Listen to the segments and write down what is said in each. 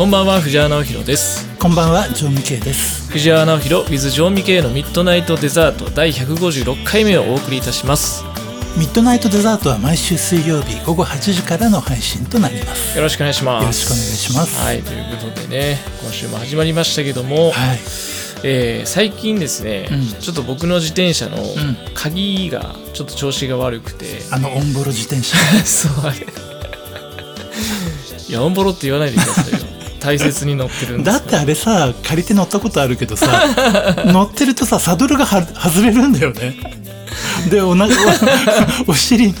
こんばんは藤原直弘です。こんばんはジョン・ミケイです。藤原直弘 with ジョン・ミケイのミッドナイトデザート第156回目をお送りいたします。ミッドナイトデザートは毎週水曜日午後8時からの配信となります。よろしくお願いします。よろしくお願いします。はいということでね今週も始まりましたけども、はい。えー最近ですね、うん。ちょっと僕の自転車のん。鍵がちょっと調子が悪くて、あのオンボロ自転車。そう。あ れいやオンボロって言わないでくださいよ大切に乗ってるんですだってあれさ借りて乗ったことあるけどさ 乗ってるとさサドルがは外れるんだよね。でおなお お尻に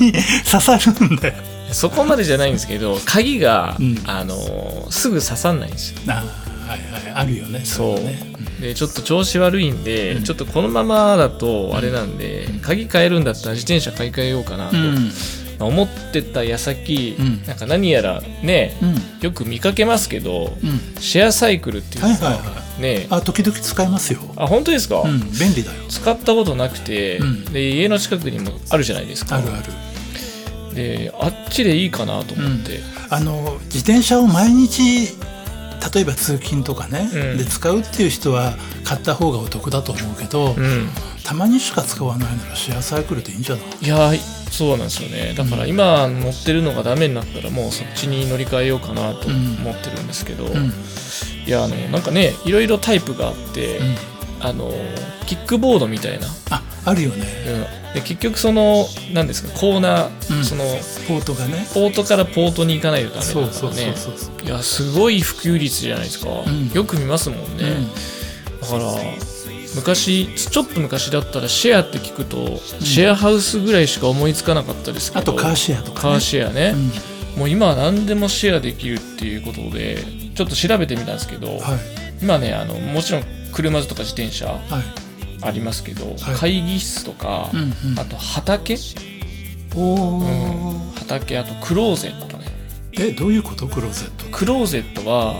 刺さるんだよ。そこまでじゃないんですけど鍵が、うん。あのーすぐ刺さんないんですよ。あはいはい。あるよねそう。でちょっと調子悪いんで、ちょっとこのままだとあれなんで、鍵変えるんだったら自転車買い替えようかなと、思ってた矢先、うん。なんか何やらね、うん。よく見かけますけど、うん。シェアサイクルっていうのが、はいはいはね。あ時々使いますよ。あ本当ですか、うん便利だよ。使ったことなくて、うん。で家の近くにもあるじゃないですか。あるある。であっちでいいかなと思って、あの自転車を毎日例えば通勤とかね、うん。で使うっていう人は買った方がお得だと思うけど、うんたまにしか使わないならシェアサイクルでいいんじゃないいやーそうなんですよね。だから今乗ってるのがダメになったらもうそっちに乗り換えようかなと思ってるんですけど、うん。いやあのなんかねいろいろタイプがあって、うん。あのキックボードみたいな、ああるよね。うん、で結局その何ですかコーナー、うん。そのポートがね。ポートからポートに行かないとダメだからね。そうそうそういやすごい普及率じゃないですか、ん。よく見ますもんね、うん。だから昔ちょっと昔だったらシェアって聞くと、シェアハウスぐらいしか思いつかなかったですけど。あとカーシェアとか、ね、カーシェアね、うん。もう今は何でもシェアできるっていうことでちょっと調べてみたんですけど、はい。今ねあのもちろん車とか自転車はい。ありますけど、はい。会議室とか、うんうん。あと畑、おお、畑あとクローゼットね。えどういうこと？クローゼット。クローゼットは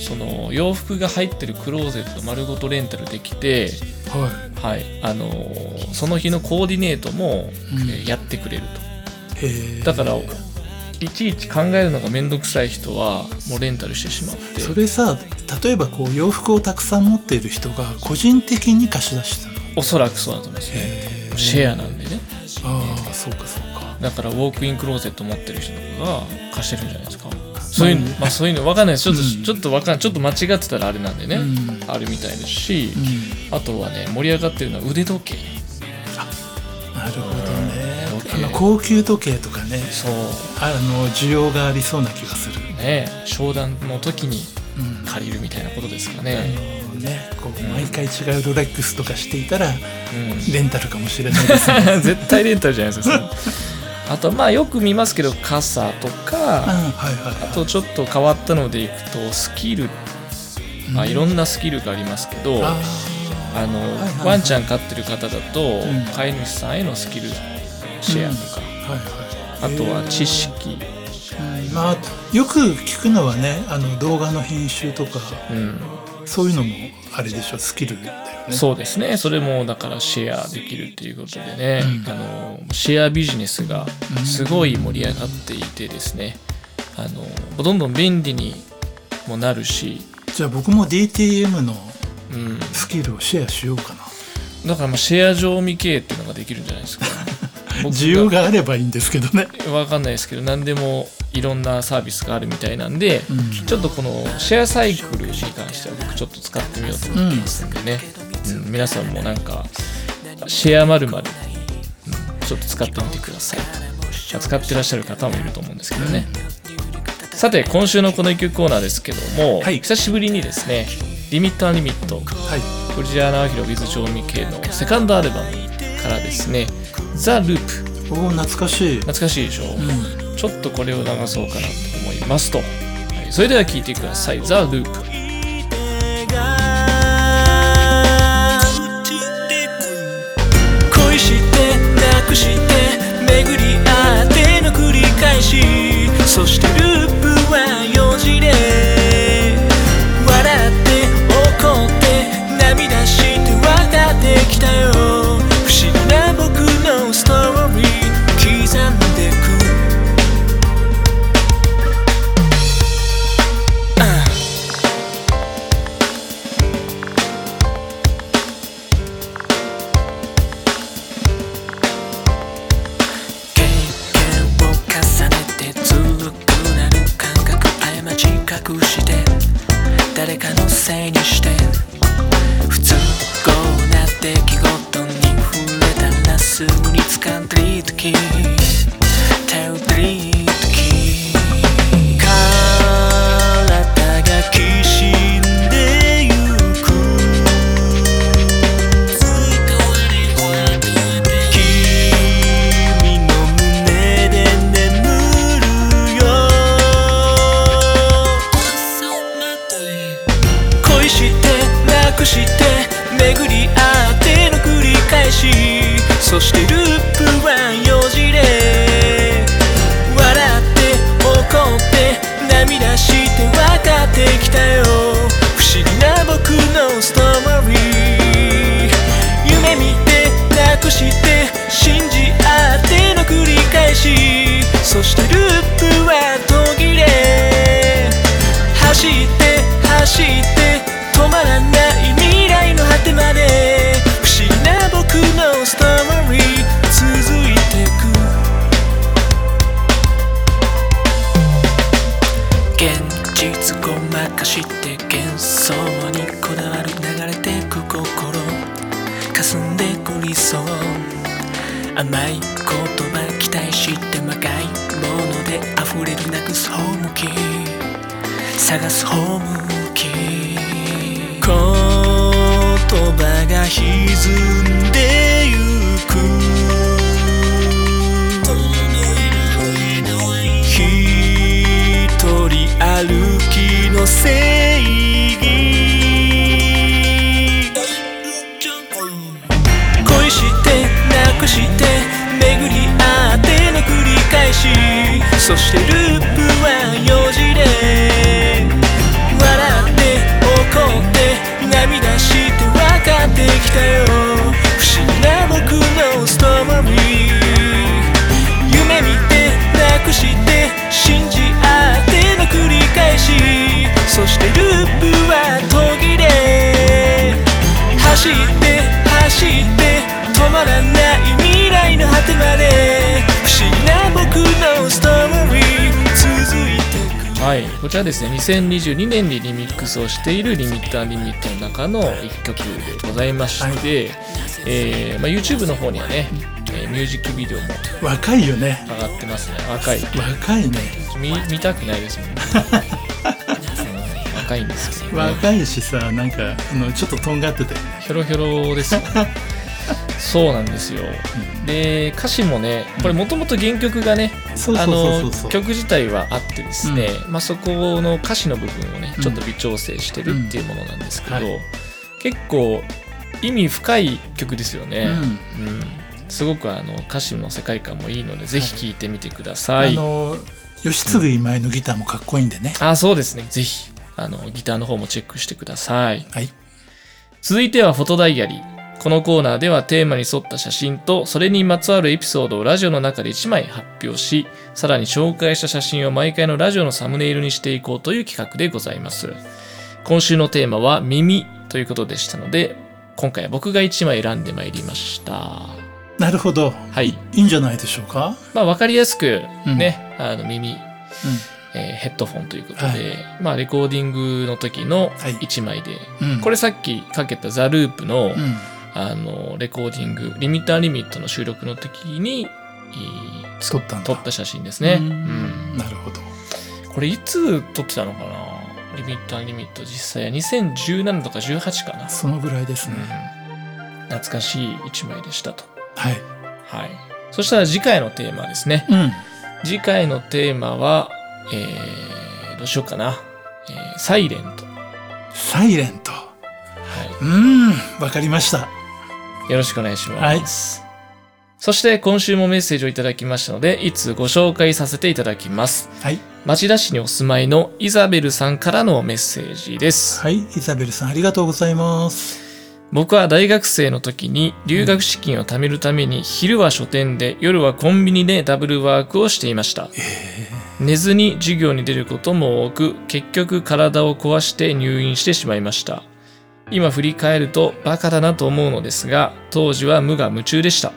その洋服が入ってるクローゼット丸ごとレンタルできて、ははい。あのーその日のコーディネートも、うん。えーやってくれると。だからいちいち考えるのが面倒くさい人はもうレンタルしてしまって。それさ例えばこう洋服をたくさん持っている人が個人的に貸し出してるの？おそらくそうだと思いますね。シェアなんでね。ああそうかそうか。だからウォークインクローゼット持ってる人とかが貸してるんじゃないですかそういうの、まあ、そういうの分かんない。ですちょっと、うん。ちょっとわかんちょっと間違ってたらあれなんでね、うん。あるみたいですし、うあとはね盛り上がってるのは腕時計。んなるほどね。あの高級時計とかね。そう。あの需要がありそうな気がする、ね商談の時にうん。借りるみたいなことですかあね、のねこう毎回違うロレックスとかしていたらうん。レンタルかもしれないですね。絶対レンタルじゃないですかあとまあよく見ますけど傘とうんかあとちょっと変わったのでいくとスキル、まあ、いろんなスキルがありますけど、ああの、ワンちゃん飼ってる方だと、ん。飼い主さんへのスキルシェアとか、あとは知識、うんまあよく聞くのはねあの動画の編集とか。うん。そういうのもあれでしょスキルだよね。そうですね。それもだからシェアできるっていうことでね、うん。あのシェアビジネスがすごい盛り上がっていてですね。あのどんどん便利にもなるし、じゃあ僕も DTM のうん、スキルをシェアしようかな。だからまあシェア上未経っていうのができるんじゃないですか。僕需要があればいいんですけどね。わかんないですけど何でもいろんなサービスがあるみたいなんで、うん。ちょっとこのシェアサイクルに関しては僕ちょっと使ってみようと思ってますんでね、うん皆さんもなんかシェアまるまるちょっと使ってみてください。使ってらっしゃる方もいると思うんですけどね、さて今週のこの一曲コーナーですけども、はい。久しぶりにですね「リミットアニミット」はい。藤原直弘 with 調味系のセカンドアルバムからですね「ザ・ループ。おお懐かしい。懐かしいでしょ、うん。ちょっとこれを流そうかなと思いますと、はい。それでは聴いてください「ザ・ループ」そしそしてループはよじれ笑って怒って涙して分かってきたよ。不思議な僕のストーリー。夢見てなくして信じ合っての繰り返し。そしてループ向き言葉が歪んでゆく。一人歩きの正義。恋してなくして巡り合っての繰り返し。そしてループは4はですね、2022年にリミックスをしているリミッターリミットの中の1曲でございまして、えーまあ、YouTube の方にはね、えーミュージックビデオも若いよね上がってますね。若い。若いね見見たくないですもんね。う ん若いんですけど、ね。若いしさなんかあのちょっととんがっててひょろひょろですよ。そうなんですよ。で、歌詞もね、これもともと原曲がね、あの曲自体はあってですね、まあ、そこの歌詞の部分をねちょっと微調整してるっていうものなんですけど、うんはい。結構意味深い曲ですよね、うん。うん。すごくあの歌詞の世界観もいいのでぜひ聴いてみてください、あの吉継今井のギターもかっこいいんでね。あそうですね。ぜひあのギターの方もチェックしてください。はい。続いてはフォトダイアリーこのコーナーではテーマに沿った写真とそれにまつわるエピソードをラジオの中で1枚発表しさらに紹介した写真を毎回のラジオのサムネイルにしていこうという企画でございます。今週のテーマは耳ということでしたので今回は僕が1枚選んでまいりました。なるほど。はい。いいんじゃないでしょうか？まあ分かりやすくね、あの耳、うえーヘッドフォンということで、はい。まあレコーディングの時のはい。1枚で、んうん。これさっきかけたザ・ループの、うんあのレコーディングリミッターリミットの収録の時にいい撮った撮った写真ですね、ううん。んなるほど。これいつ撮ってたのかな？リミッターリミット実際は2017とか18かな、そのぐらいですうん。ね、懐かしい1枚でしたと。はい。はい。そしたら次回のテーマですね。うん。次回のテーマはえー、どうしようかな、えーサイレント、サイレント。はうーん。わかりました。い、よろしくお願いします、そして今週もメッセージをいただきましたのでいつご紹介させていただきます。はい。町田市にお住まいのイザベルさんからのメッセージです。はい。イザベルさんありがとうございます。僕は大学生の時に留学資金を貯めるために昼は書店で夜はコンビニでダブルワークをしていました。寝ずに授業に出ることも多く結局体を壊して入院してしまいました。今振り返るとバカだなと思うのですが当時は無我夢中でした。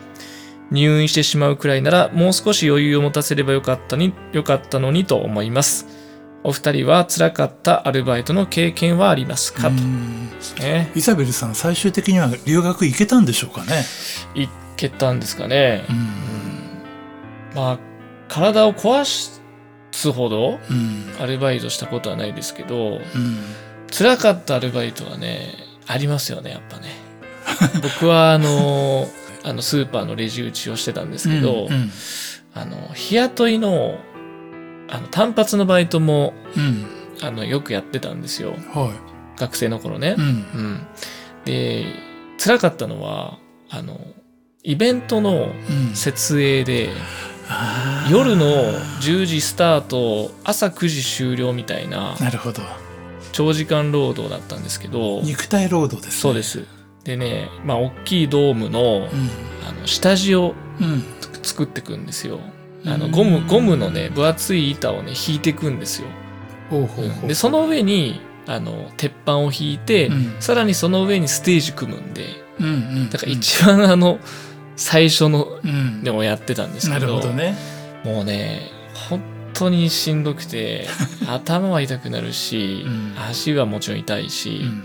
入院してしまうくらいならもう少し余裕を持たせればよかったによかったのにと思います。お二人は辛かったアルバイトの経験はありますか、とね。イザベルさん最終的には留学行けたんでしょうかね？いけたんですかね、うん。まあ体を壊すほどうん。アルバイトしたことはないですけどうん辛かったアルバイトはねありますよねやっぱね。僕はあのあのスーパーのレジ打ちをしてたんですけど、うんあの日雇いのあの単発のバイトもうん。あのよくやってたんですよ。は学生の頃ね。い。う、ん。うん。で辛かったのはあのイベントのうん。設営であー。夜の10時スタート朝9時終了みたいななるほど長時間労働だったんですけど肉体労働ですね。そうです。でねまあ大きいドームのうん。あの下地をうん。作っていくんですよ。あのうんゴムゴムのね分厚い板をね引いていくんですよ。でその上にあの鉄板を引いて、うん。さらにその上にステージ組むんでうんうんだから一番あの最初のうん。でもやってたんですけなどるほどね。もうね本当にしんどくて 頭は痛くなるし、うん。足はもちろん痛いし、うん。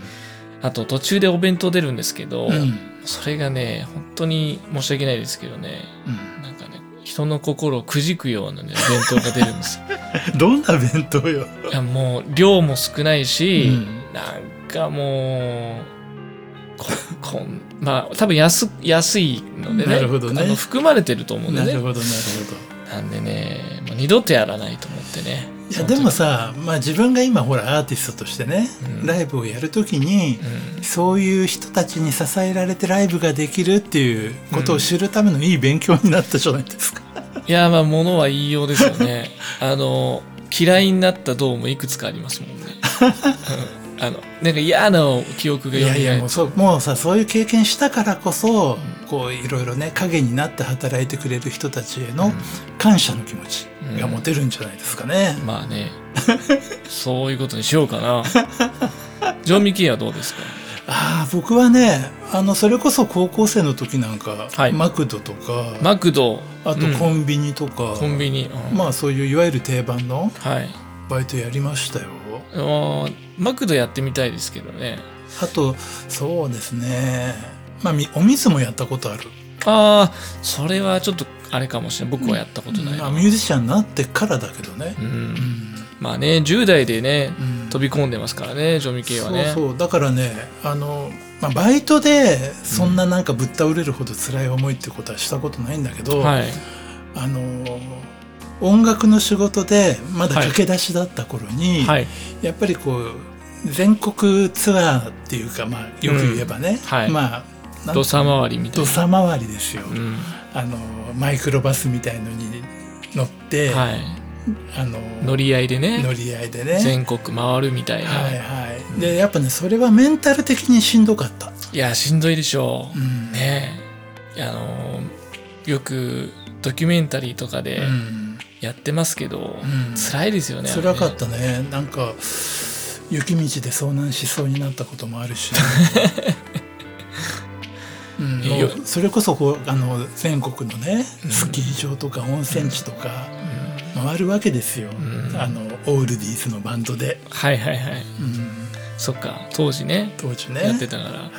あと途中でお弁当出るんですけど、うん。それがね本当に申し訳ないですけどねうん。なんかね人の心をくじくようなね弁当が出るんですよ。どんな弁当よ。いやもう量も少ないし、うん。なんかもうこ こんまあ多分安安いのでねなるほどね。あの含まれてると思うんでね。なるほどなるほど。なんでね二度とやらないと思ってね。いやでもさ、まあ、自分が今ほらアーティストとしてね、うん。ライブをやるときに、うん。そういう人たちに支えられてライブができるっていうことを知るためのいい勉強になったじゃないですか。いやまあ物は言いようですよね。あの嫌いになったドームいくつかありますもんね、うん、あのなんか嫌な記憶がいやいやもうそうもうさそういう経験したからこそ、こういろいろね影になって働いてくれる人たちへの感謝の気持ちが持てるんじゃないですかね。まあね。そういうことにしようかな。ジョン・ミキーはどうですか？ああ僕はねあのそれこそ高校生の時なんか、はい。マクドとかマクド。あとうん。コンビニとか、コンビニ、うん。まあそういういわゆる定番のはい。バイトやりましたよ。あーマクドやってみたいですけどね。あとそうですね。まあみお水もやったことある、ああそれはちょっとあれかもしれない僕はやったことないな、まあ、ミュージシャンになってからだけどね。う、ん。うん。まあね10代でねうん。飛び込んでますからねジョン・ミキーはね。そうそう。だからねあの、まあ、バイトでそんななんかぶっ倒れるほど辛い思いってことはしたことないんだけど、はい。あの音楽の仕事でまだ駆け出しだった頃に、はい。やっぱりこう全国ツアーっていうか、まあ、よく言えばね、うん。はい。まあ土佐回りみたいな。土佐回りですよ、うん。あのマイクロバスみたいのに乗って、はい。あの乗り合いでね乗り合いでね。全国回るみたいな、はいはい。でやっぱねそれはメンタル的にしんどかった、いやしんどいでしょう、うん。ね。えあのよくドキュメンタリーとかでうんやってますけど、うん。辛いですよね辛かったね。なんか雪道で遭難しそうになったこともあるし、うん、それこそこうあの全国のねスキー場とか温泉地とか回るわけですよ、ん。あのオールディーズのバンドで、はいはいはい。うん、そっか当時ね当時ね。やってたから、い。はい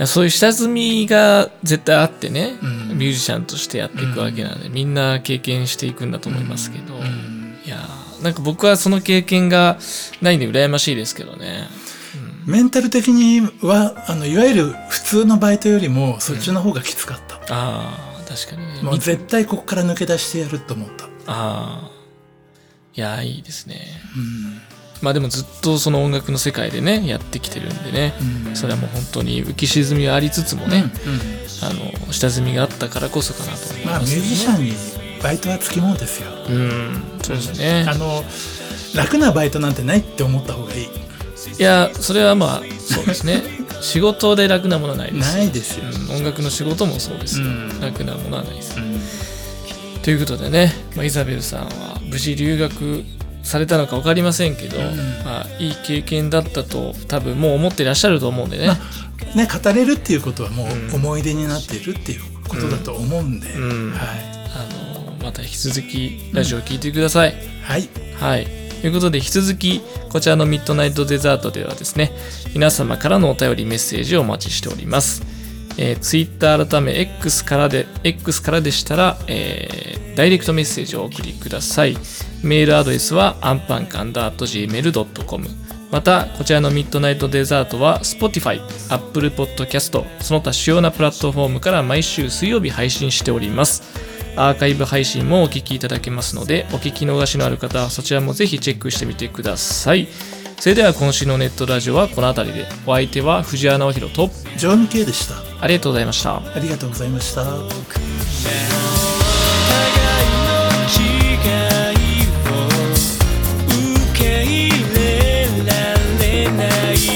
やそういう下積みが絶対あってね、うんミュージシャンとしてやっていくわけなんで、みんな経験していくんだと思いますけど、うん。いやーなんか僕はその経験がないんで羨ましいですけどね、メンタル的にはあのいわゆる普通のバイトよりもそっちの方がきつかった、ああ確かにね。もう絶対ここから抜け出してやると思った、ああいやーいいですね。うん。まあでもずっとその音楽の世界でねやってきてるんでね、うん。それはもう本当に浮き沈みはありつつもね、うんうん。あの下積みがあったからこそかなと思いまあミュますージシャンにバイトはつきものですよ、うんそうですね。あの楽なバイトなんてないって思った方がいい。いやそれはまあそうですね。仕事で楽なものはないです。ないですよ、うん音楽の仕事もそうです。よ、うん。楽なものはないです、うん。ということでね、まあ、イザベルさんは無事留学されたのか分かりませんけど、ん。まあ、いい経験だったと多分もう思ってらっしゃると思うんでね、ね語れるっていうことはもうん。う思い出になっているっていうことだと思うんで、うん。はい、あのまた引き続きラジオを聞いてください、はい、はい。ということで引き続きこちらのミッドナイトデザートではですね皆様からのお便りメッセージをお待ちしております、えー、Twitter 改め X からで X からでしたら、えーダイレクトメッセージをお送りください。メールアドレスはアンパンカンダー .gmail.com またこちらのミッドナイトデザートは Spotify、Apple Podcast その他主要なプラットフォームから毎週水曜日配信しております。アーカイブ配信もお聞きいただけますのでお聞き逃しのある方はそちらもぜひチェックしてみてください。それでは今週のネットラジオはこの辺りで。お相手は藤原直弘とジョン・ケイでした。ありがとうございました。ありがとうございましたない